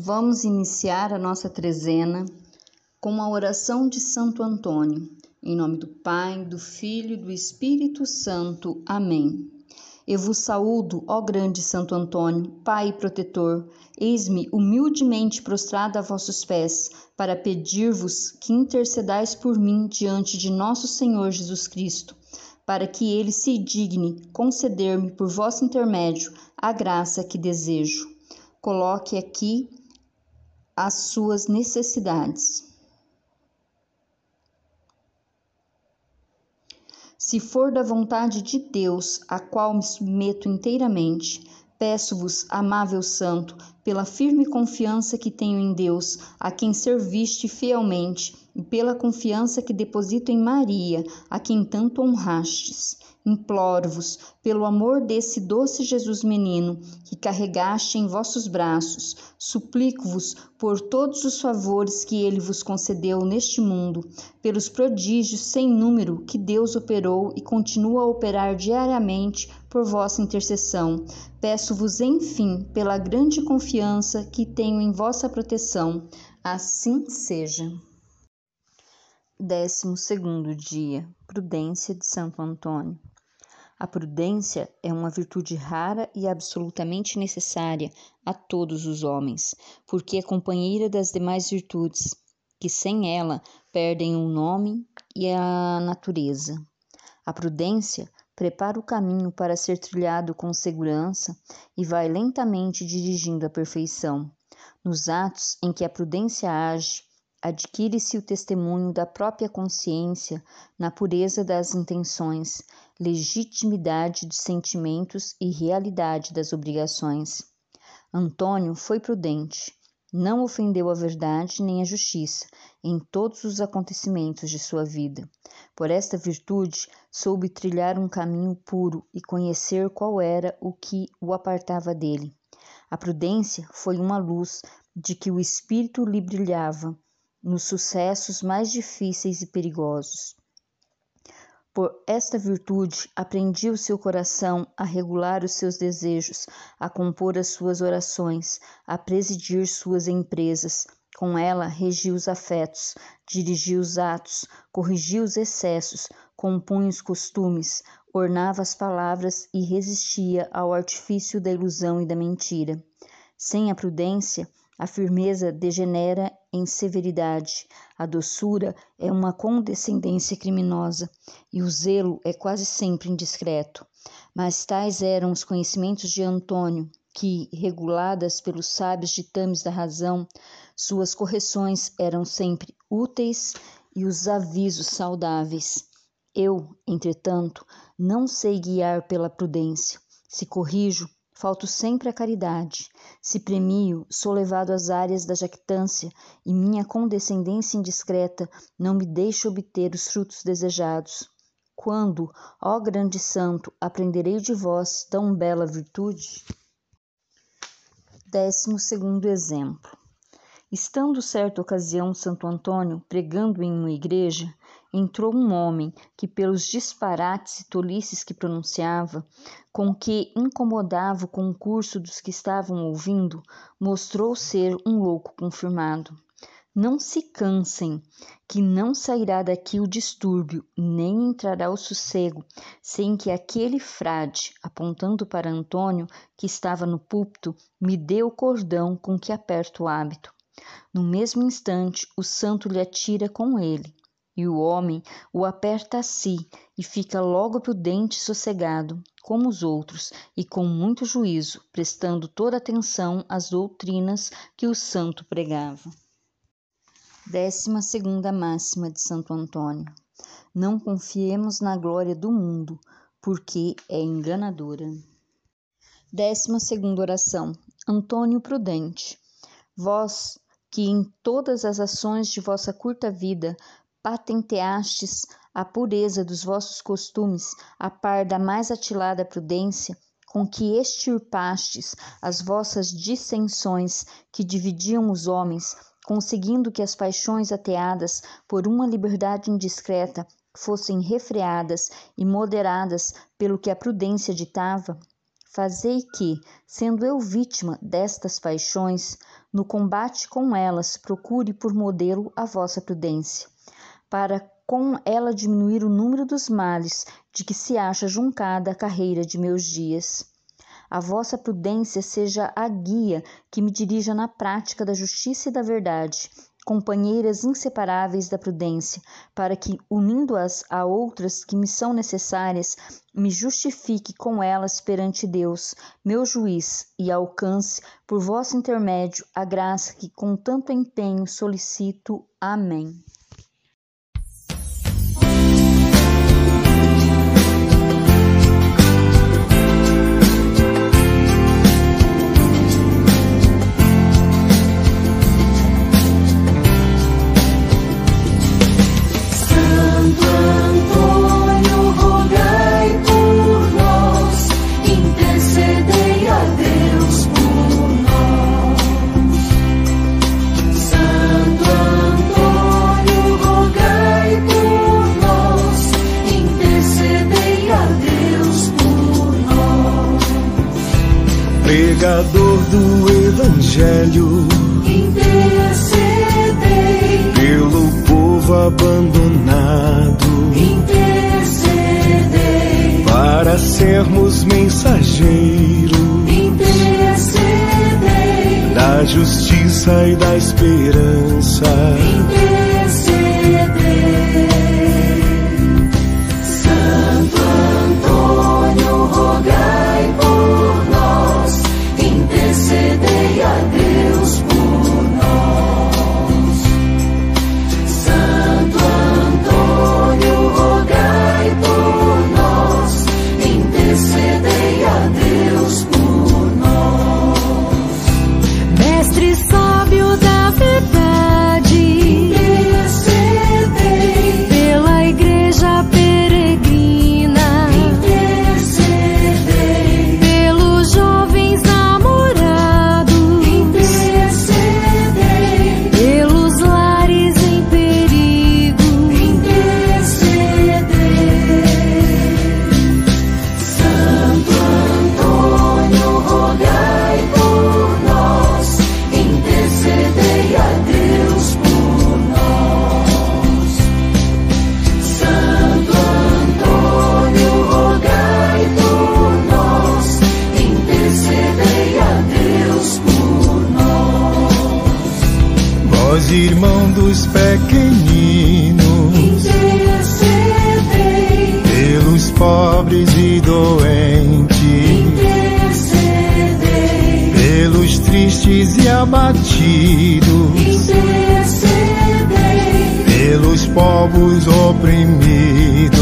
Vamos iniciar a nossa trezena com a oração de Santo Antônio. Em nome do Pai, do Filho e do Espírito Santo. Amém. Eu vos saúdo, ó grande Santo Antônio, Pai protetor. Eis-me humildemente prostrada a vossos pés, para pedir-vos que intercedais por mim diante de nosso Senhor Jesus Cristo, para que ele se digne conceder-me por vosso intermédio a graça que desejo. Coloque aqui as suas necessidades. Se for da vontade de Deus, a qual me submeto inteiramente, peço-vos, amável Santo, pela firme confiança que tenho em Deus, a quem serviste fielmente, e pela confiança que deposito em Maria, a quem tanto honrastes Imploro-vos, pelo amor desse doce Jesus menino, que carregaste em vossos braços, suplico-vos por todos os favores que ele vos concedeu neste mundo, pelos prodígios sem número que Deus operou e continua a operar diariamente por vossa intercessão. Peço-vos, enfim, pela grande confiança que tenho em vossa proteção. Assim seja. Décimo segundo dia. Prudência de Santo Antônio. A prudência é uma virtude rara e absolutamente necessária a todos os homens, porque é companheira das demais virtudes, que sem ela perdem o nome e a natureza. A prudência prepara o caminho para ser trilhado com segurança e vai lentamente dirigindo à perfeição. Nos atos em que a prudência age, adquire-se o testemunho da própria consciência na pureza das intenções, legitimidade de sentimentos e realidade das obrigações. Antônio foi prudente, não ofendeu a verdade nem a justiça em todos os acontecimentos de sua vida. Por esta virtude, soube trilhar um caminho puro e conhecer qual era o que o apartava dele. A prudência foi uma luz de que o espírito lhe brilhava nos sucessos mais difíceis e perigosos. Por esta virtude, aprendi o seu coração a regular os seus desejos, a compor as suas orações, a presidir suas empresas. Com ela, regia os afetos, dirigia os atos, corrigia os excessos, compunha os costumes, ornava as palavras e resistia ao artifício da ilusão e da mentira. Sem a prudência, a firmeza degenera em severidade, a doçura é uma condescendência criminosa e o zelo é quase sempre indiscreto. Mas tais eram os conhecimentos de Antônio, que, reguladas pelos sábios ditames da razão, suas correções eram sempre úteis e os avisos saudáveis. Eu, entretanto, não sei guiar pela prudência. Se corrijo, falto sempre à caridade. Se premio, sou levado às áreas da jactância, e minha condescendência indiscreta não me deixa obter os frutos desejados. Quando, ó grande santo, aprenderei de vós tão bela virtude? Décimo segundo exemplo. Estando certa ocasião Santo Antônio pregando em uma igreja, entrou um homem que, pelos disparates e tolices que pronunciava, com que incomodava o concurso dos que estavam ouvindo, mostrou ser um louco confirmado. Não se cansem, que não sairá daqui o distúrbio, nem entrará o sossego, sem que aquele frade, apontando para Antônio, que estava no púlpito, me dê o cordão com que aperto o hábito. No mesmo instante, o santo lhe atira com ele e o homem o aperta a si e fica logo prudente e sossegado, como os outros, e com muito juízo, prestando toda atenção às doutrinas que o santo pregava. Décima segunda máxima de Santo Antônio. Não confiemos na glória do mundo, porque é enganadora. Décima segunda oração. Antônio Prudente. Vós, que em todas as ações de vossa curta vida patenteastes a pureza dos vossos costumes, a par da mais atilada prudência, com que extirpastes as vossas dissensões que dividiam os homens, conseguindo que as paixões ateadas por uma liberdade indiscreta fossem refreadas e moderadas pelo que a prudência ditava, fazei que, sendo eu vítima destas paixões, no combate com elas procure por modelo a vossa prudência, para com ela diminuir o número dos males de que se acha juncada a carreira de meus dias. A vossa prudência seja a guia que me dirija na prática da justiça e da verdade, companheiras inseparáveis da prudência, para que, unindo-as a outras que me são necessárias, me justifique com elas perante Deus, meu juiz, e alcance, por vosso intermédio, a graça que com tanto empenho solicito. Amém. Abandonado, intercedei. Para sermos mensageiros. Intercedei. Da justiça e da esperança. intercedei abatidos, pelos povos oprimidos.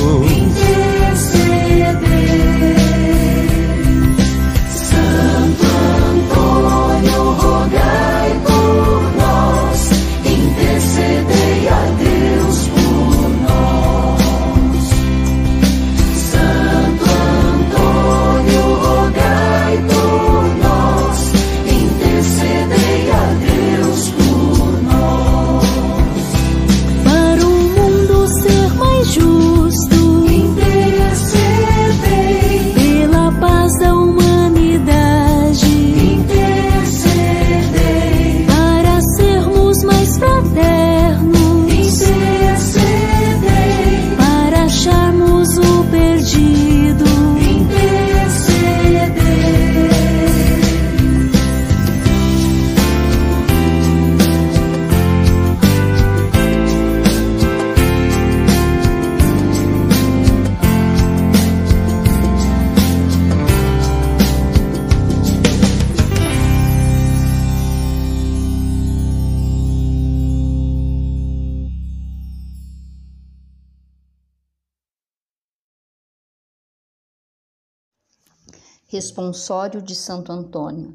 Responsório de Santo Antônio.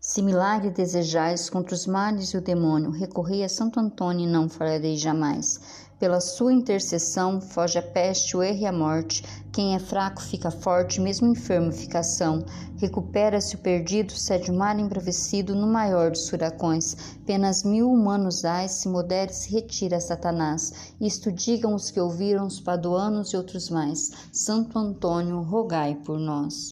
Se milagre desejais contra os males e o demônio, recorrei a Santo Antônio e não falharei jamais. Pela sua intercessão, foge a peste, o erro e a morte. Quem é fraco fica forte, mesmo enfermo fica são. Recupera-se o perdido, cede o mar embravecido no maior dos furacões. Penas mil humanos ais, se modere, se retira Satanás. Isto digam os que ouviram os paduanos e outros mais. Santo Antônio, rogai por nós.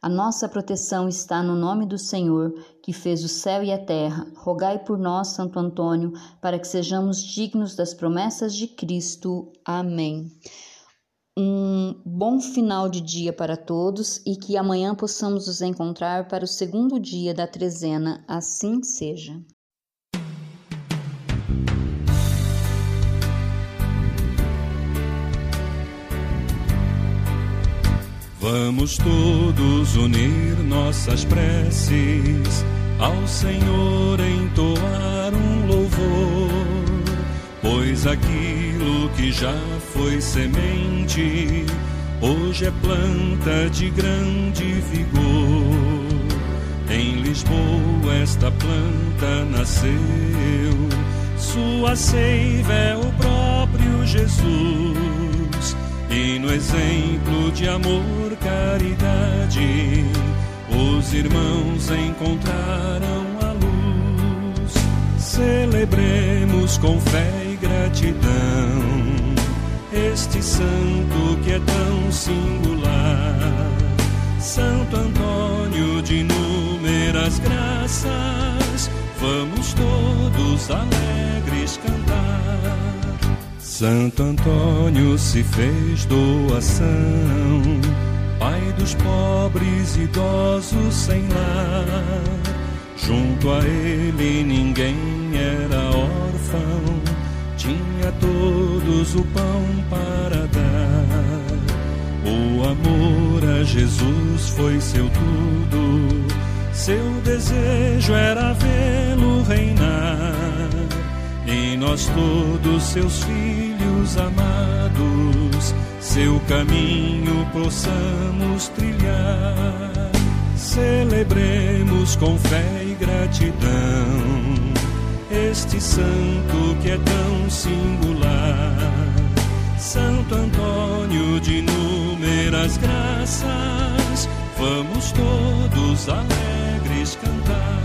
A nossa proteção está no nome do Senhor, que fez o céu e a terra. Rogai por nós, Santo Antônio, para que sejamos dignos das promessas de Cristo. Amém. Um bom final de dia para todos e que amanhã possamos nos encontrar para o segundo dia da trezena. Assim seja. Vamos todos unir nossas preces ao Senhor entoar um louvor, pois aquilo que já foi semente hoje é planta de grande vigor. Em Lisboa esta planta nasceu, sua seiva é o próprio Jesus. E no exemplo de amor, caridade, os irmãos encontraram a luz. Celebremos com fé e gratidão este santo que é tão singular. Santo Antônio de inúmeras graças, vamos todos alegres cantar. Santo Antônio se fez doação, pai dos pobres idosos sem lar. Junto a ele ninguém era órfão, tinha todos o pão para dar. O amor a Jesus foi seu tudo, seu desejo era vê-lo reinar. E nós todos seus filhos amados, seu caminho possamos trilhar. Celebremos com fé e gratidão este santo que é tão singular. Santo Antônio de inúmeras graças, vamos todos alegres cantar.